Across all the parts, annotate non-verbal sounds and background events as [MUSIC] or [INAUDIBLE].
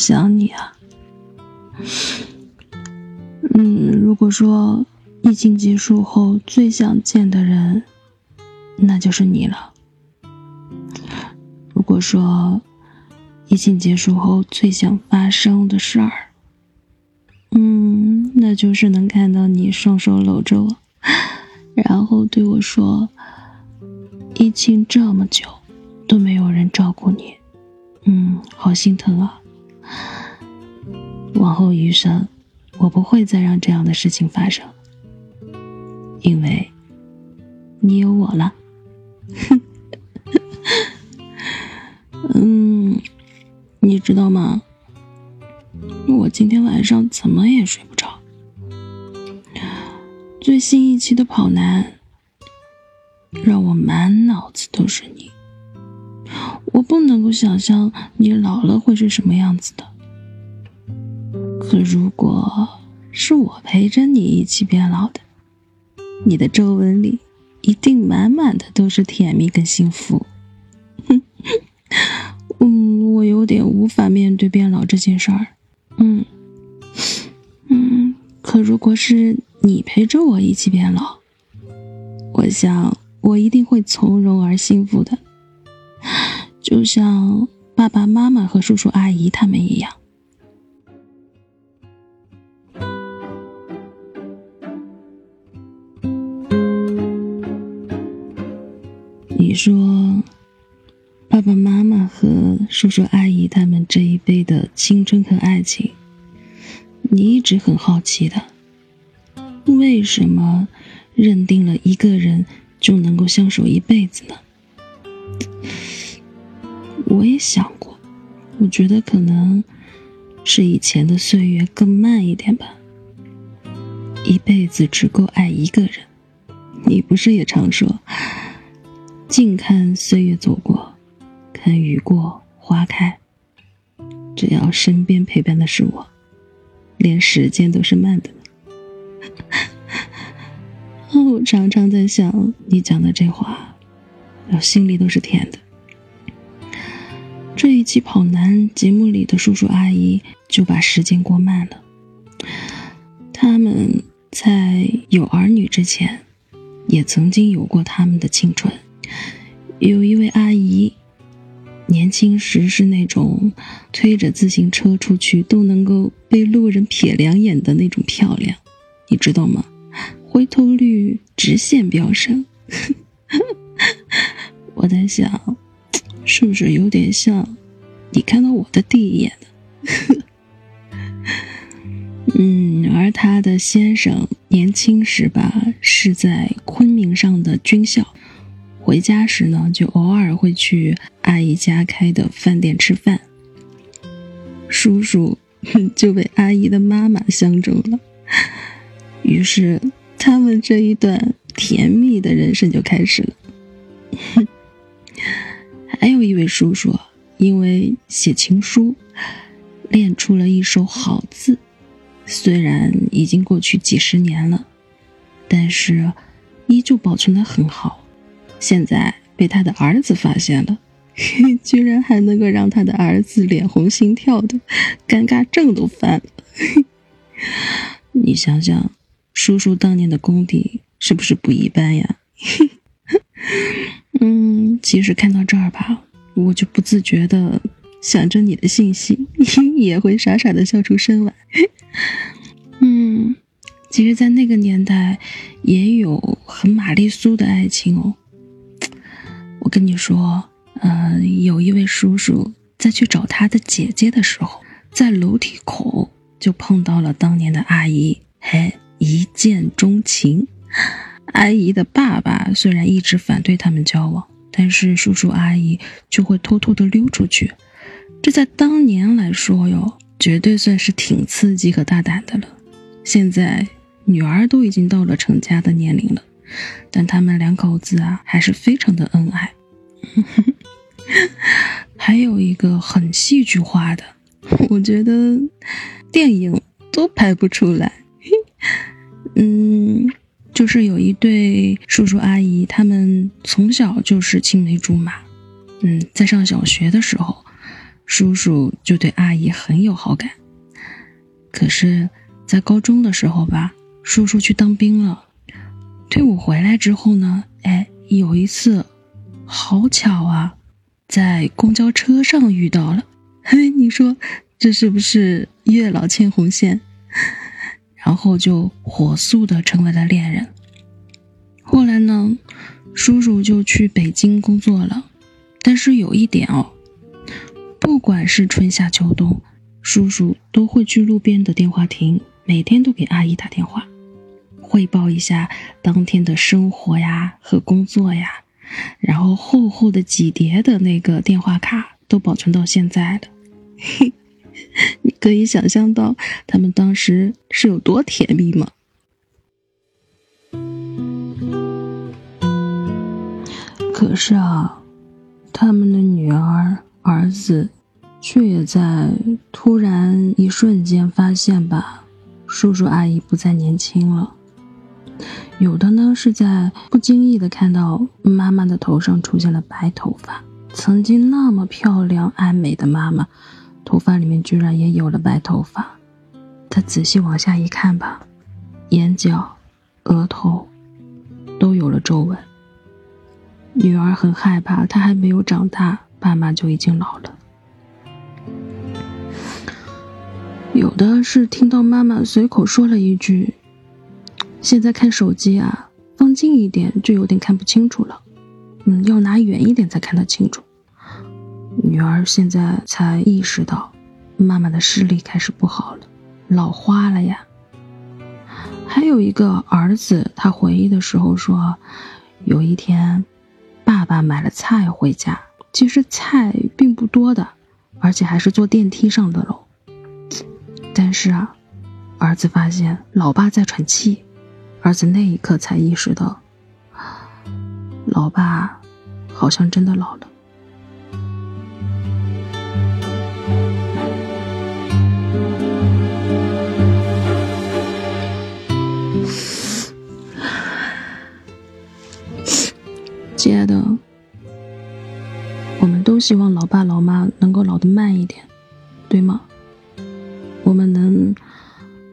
想你啊。嗯，如果说疫情结束后最想见的人，那就是你了。如果说疫情结束后最想发生的事儿，嗯，那就是能看到你双手搂着我，然后对我说：“疫情这么久都没有人照顾你，嗯，好心疼啊。”往后余生，我不会再让这样的事情发生，因为你有我了。[LAUGHS] 嗯，你知道吗？我今天晚上怎么也睡不着。最新一期的《跑男》让我满脑子都是你，能够想象你老了会是什么样子的。可如果是我陪着你一起变老的，你的皱纹里一定满满的都是甜蜜跟幸福。[LAUGHS] 嗯，我有点无法面对变老这件事儿。嗯，嗯，可如果是你陪着我一起变老，我想我一定会从容而幸福的，就像爸爸妈妈和叔叔阿姨他们一样。你说。爸爸妈妈和叔叔阿姨他们这一辈的青春和爱情，你一直很好奇的，为什么认定了一个人就能够相守一辈子呢？我也想过，我觉得可能是以前的岁月更慢一点吧，一辈子只够爱一个人。你不是也常说，静看岁月走过。看雨过花开，只要身边陪伴的是我，连时间都是慢的。[LAUGHS] 我常常在想你讲的这话，我心里都是甜的。一期跑男节目里的叔叔阿姨就把时间过慢了。他们在有儿女之前，也曾经有过他们的青春。有一位阿姨。年轻时是那种推着自行车出去都能够被路人瞥两眼的那种漂亮，你知道吗？回头率直线飙升。[LAUGHS] 我在想，是不是有点像你看到我的第一眼呢？[LAUGHS] 嗯，而他的先生年轻时吧是在昆明上的军校。回家时呢，就偶尔会去阿姨家开的饭店吃饭。叔叔 [LAUGHS] 就被阿姨的妈妈相中了，于是他们这一段甜蜜的人生就开始了。[LAUGHS] 还有一位叔叔，因为写情书，练出了一手好字，虽然已经过去几十年了，但是依旧保存的很好。现在被他的儿子发现了，[LAUGHS] 居然还能够让他的儿子脸红心跳的，尴尬症都犯了。[LAUGHS] 你想想，叔叔当年的功底是不是不一般呀？[LAUGHS] 嗯，其实看到这儿吧，我就不自觉的想着你的信息，也会傻傻的笑出声来。嗯，其实，在那个年代，也有很玛丽苏的爱情哦。我跟你说，呃，有一位叔叔在去找他的姐姐的时候，在楼梯口就碰到了当年的阿姨，嘿，一见钟情。[LAUGHS] 阿姨的爸爸虽然一直反对他们交往，但是叔叔阿姨就会偷偷的溜出去，这在当年来说哟，绝对算是挺刺激和大胆的了。现在女儿都已经到了成家的年龄了。但他们两口子啊，还是非常的恩爱。[LAUGHS] 还有一个很戏剧化的，我觉得电影都拍不出来。[LAUGHS] 嗯，就是有一对叔叔阿姨，他们从小就是青梅竹马。嗯，在上小学的时候，叔叔就对阿姨很有好感。可是，在高中的时候吧，叔叔去当兵了。退伍回来之后呢，哎，有一次，好巧啊，在公交车上遇到了。[LAUGHS] 嘿，你说这是不是月老牵红线？然后就火速的成为了恋人。后来呢，叔叔就去北京工作了。但是有一点哦，不管是春夏秋冬，叔叔都会去路边的电话亭，每天都给阿姨打电话，汇报一下当天的生活呀和工作呀。然后厚厚的几叠的那个电话卡都保存到现在了。嘿，[LAUGHS] [LAUGHS] 你可以想象到他们当时是有多甜蜜吗？可是啊，他们的女儿、儿子，却也在突然一瞬间发现吧，叔叔阿姨不再年轻了。有的呢，是在不经意的看到妈妈的头上出现了白头发，曾经那么漂亮爱美的妈妈。头发里面居然也有了白头发，他仔细往下一看吧，眼角、额头都有了皱纹。女儿很害怕，她还没有长大，爸妈就已经老了。有的是听到妈妈随口说了一句：“现在看手机啊，放近一点就有点看不清楚了，嗯，要拿远一点才看得清楚。”女儿现在才意识到，妈妈的视力开始不好了，老花了呀。还有一个儿子，他回忆的时候说，有一天，爸爸买了菜回家，其实菜并不多的，而且还是坐电梯上的楼。但是啊，儿子发现老爸在喘气，儿子那一刻才意识到，老爸好像真的老了。亲爱的，我们都希望老爸老妈能够老得慢一点，对吗？我们能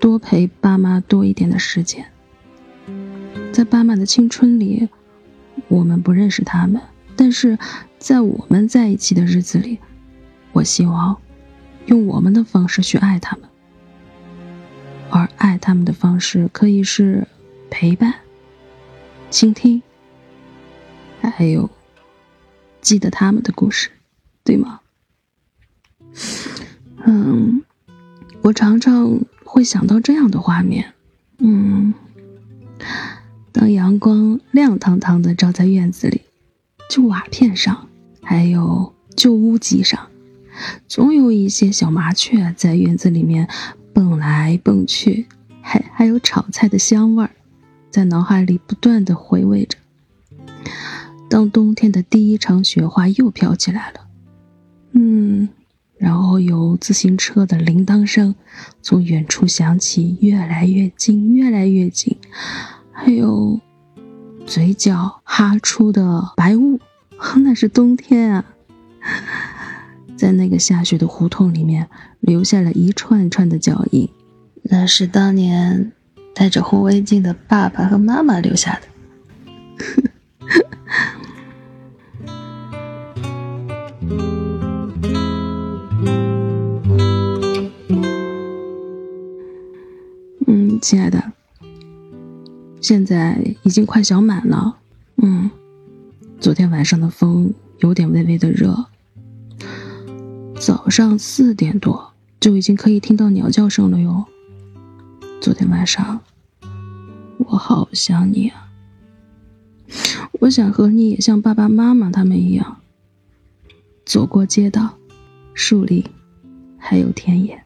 多陪爸妈多一点的时间。在爸妈的青春里，我们不认识他们，但是在我们在一起的日子里，我希望用我们的方式去爱他们，而爱他们的方式可以是陪伴、倾听。还有，记得他们的故事，对吗？嗯，我常常会想到这样的画面，嗯，当阳光亮堂堂的照在院子里，旧瓦片上，还有旧屋脊上，总有一些小麻雀在院子里面蹦来蹦去，还还有炒菜的香味儿，在脑海里不断的回味着。当冬天的第一场雪花又飘起来了，嗯，然后有自行车的铃铛声从远处响起，越来越近，越来越近，还有嘴角哈出的白雾，[LAUGHS] 那是冬天啊！在那个下雪的胡同里面，留下了一串串的脚印，那是当年戴着红围巾的爸爸和妈妈留下的。[LAUGHS] 亲爱的，现在已经快小满了。嗯，昨天晚上的风有点微微的热。早上四点多就已经可以听到鸟叫声了哟。昨天晚上，我好想你啊！我想和你也像爸爸妈妈他们一样，走过街道、树林，还有田野。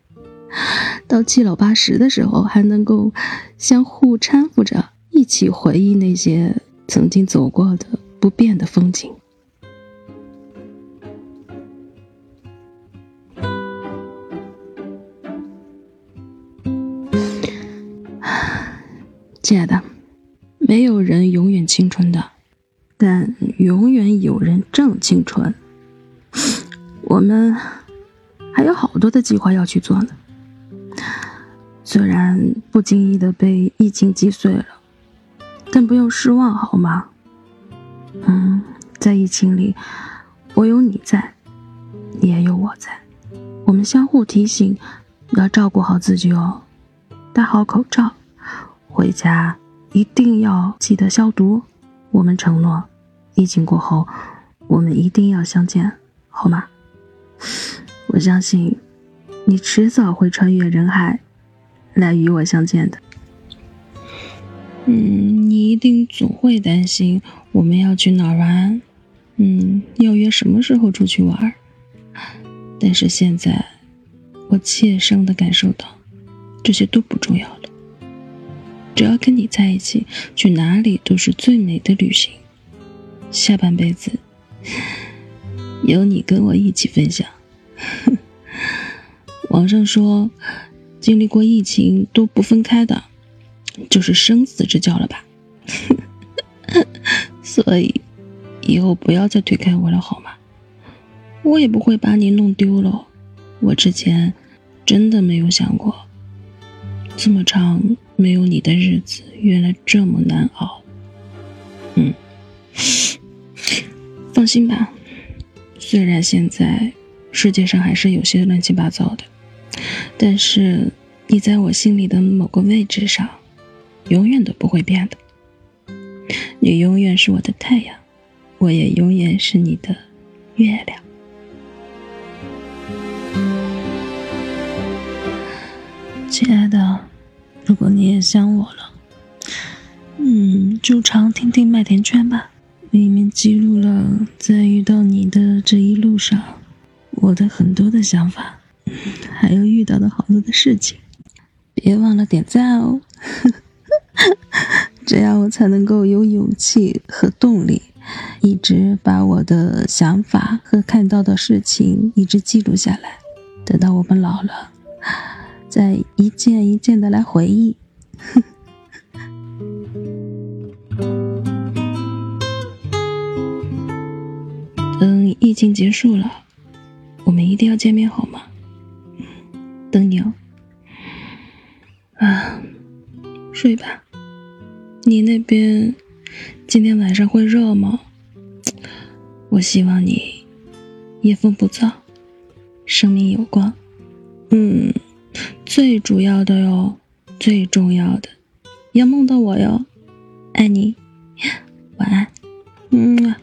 到七老八十的时候，还能够相互搀扶着，一起回忆那些曾经走过的不变的风景。[SIGHS] 亲爱的，没有人永远青春的，但永远有人正青春。我们还有好多的计划要去做呢。虽然不经意的被疫情击碎了，但不用失望，好吗？嗯，在疫情里，我有你在，你也有我在，我们相互提醒，要照顾好自己哦，戴好口罩，回家一定要记得消毒。我们承诺，疫情过后，我们一定要相见，好吗？[LAUGHS] 我相信，你迟早会穿越人海。来与我相见的，嗯，你一定总会担心我们要去哪玩，嗯，要约什么时候出去玩。但是现在，我切身的感受到，这些都不重要了。只要跟你在一起，去哪里都是最美的旅行。下半辈子，有你跟我一起分享。[LAUGHS] 网上说。经历过疫情都不分开的，就是生死之交了吧？[LAUGHS] 所以以后不要再推开我了，好吗？我也不会把你弄丢了。我之前真的没有想过，这么长没有你的日子，原来这么难熬。嗯，放心吧，虽然现在世界上还是有些乱七八糟的。但是，你在我心里的某个位置上，永远都不会变的。你永远是我的太阳，我也永远是你的月亮。亲爱的，如果你也想我了，嗯，就常听听麦田圈吧，里面记录了在遇到你的这一路上，我的很多的想法。还有遇到的好多的事情，别忘了点赞哦，[LAUGHS] 这样我才能够有勇气和动力，一直把我的想法和看到的事情一直记录下来，等到我们老了，再一件一件的来回忆。等 [LAUGHS] 疫情结束了，我们一定要见面，好吗？等你哦，啊，睡吧。你那边今天晚上会热吗？我希望你夜风不燥，生命有光。嗯，最主要的哟，最重要的，要梦到我哟。爱你，晚安。嗯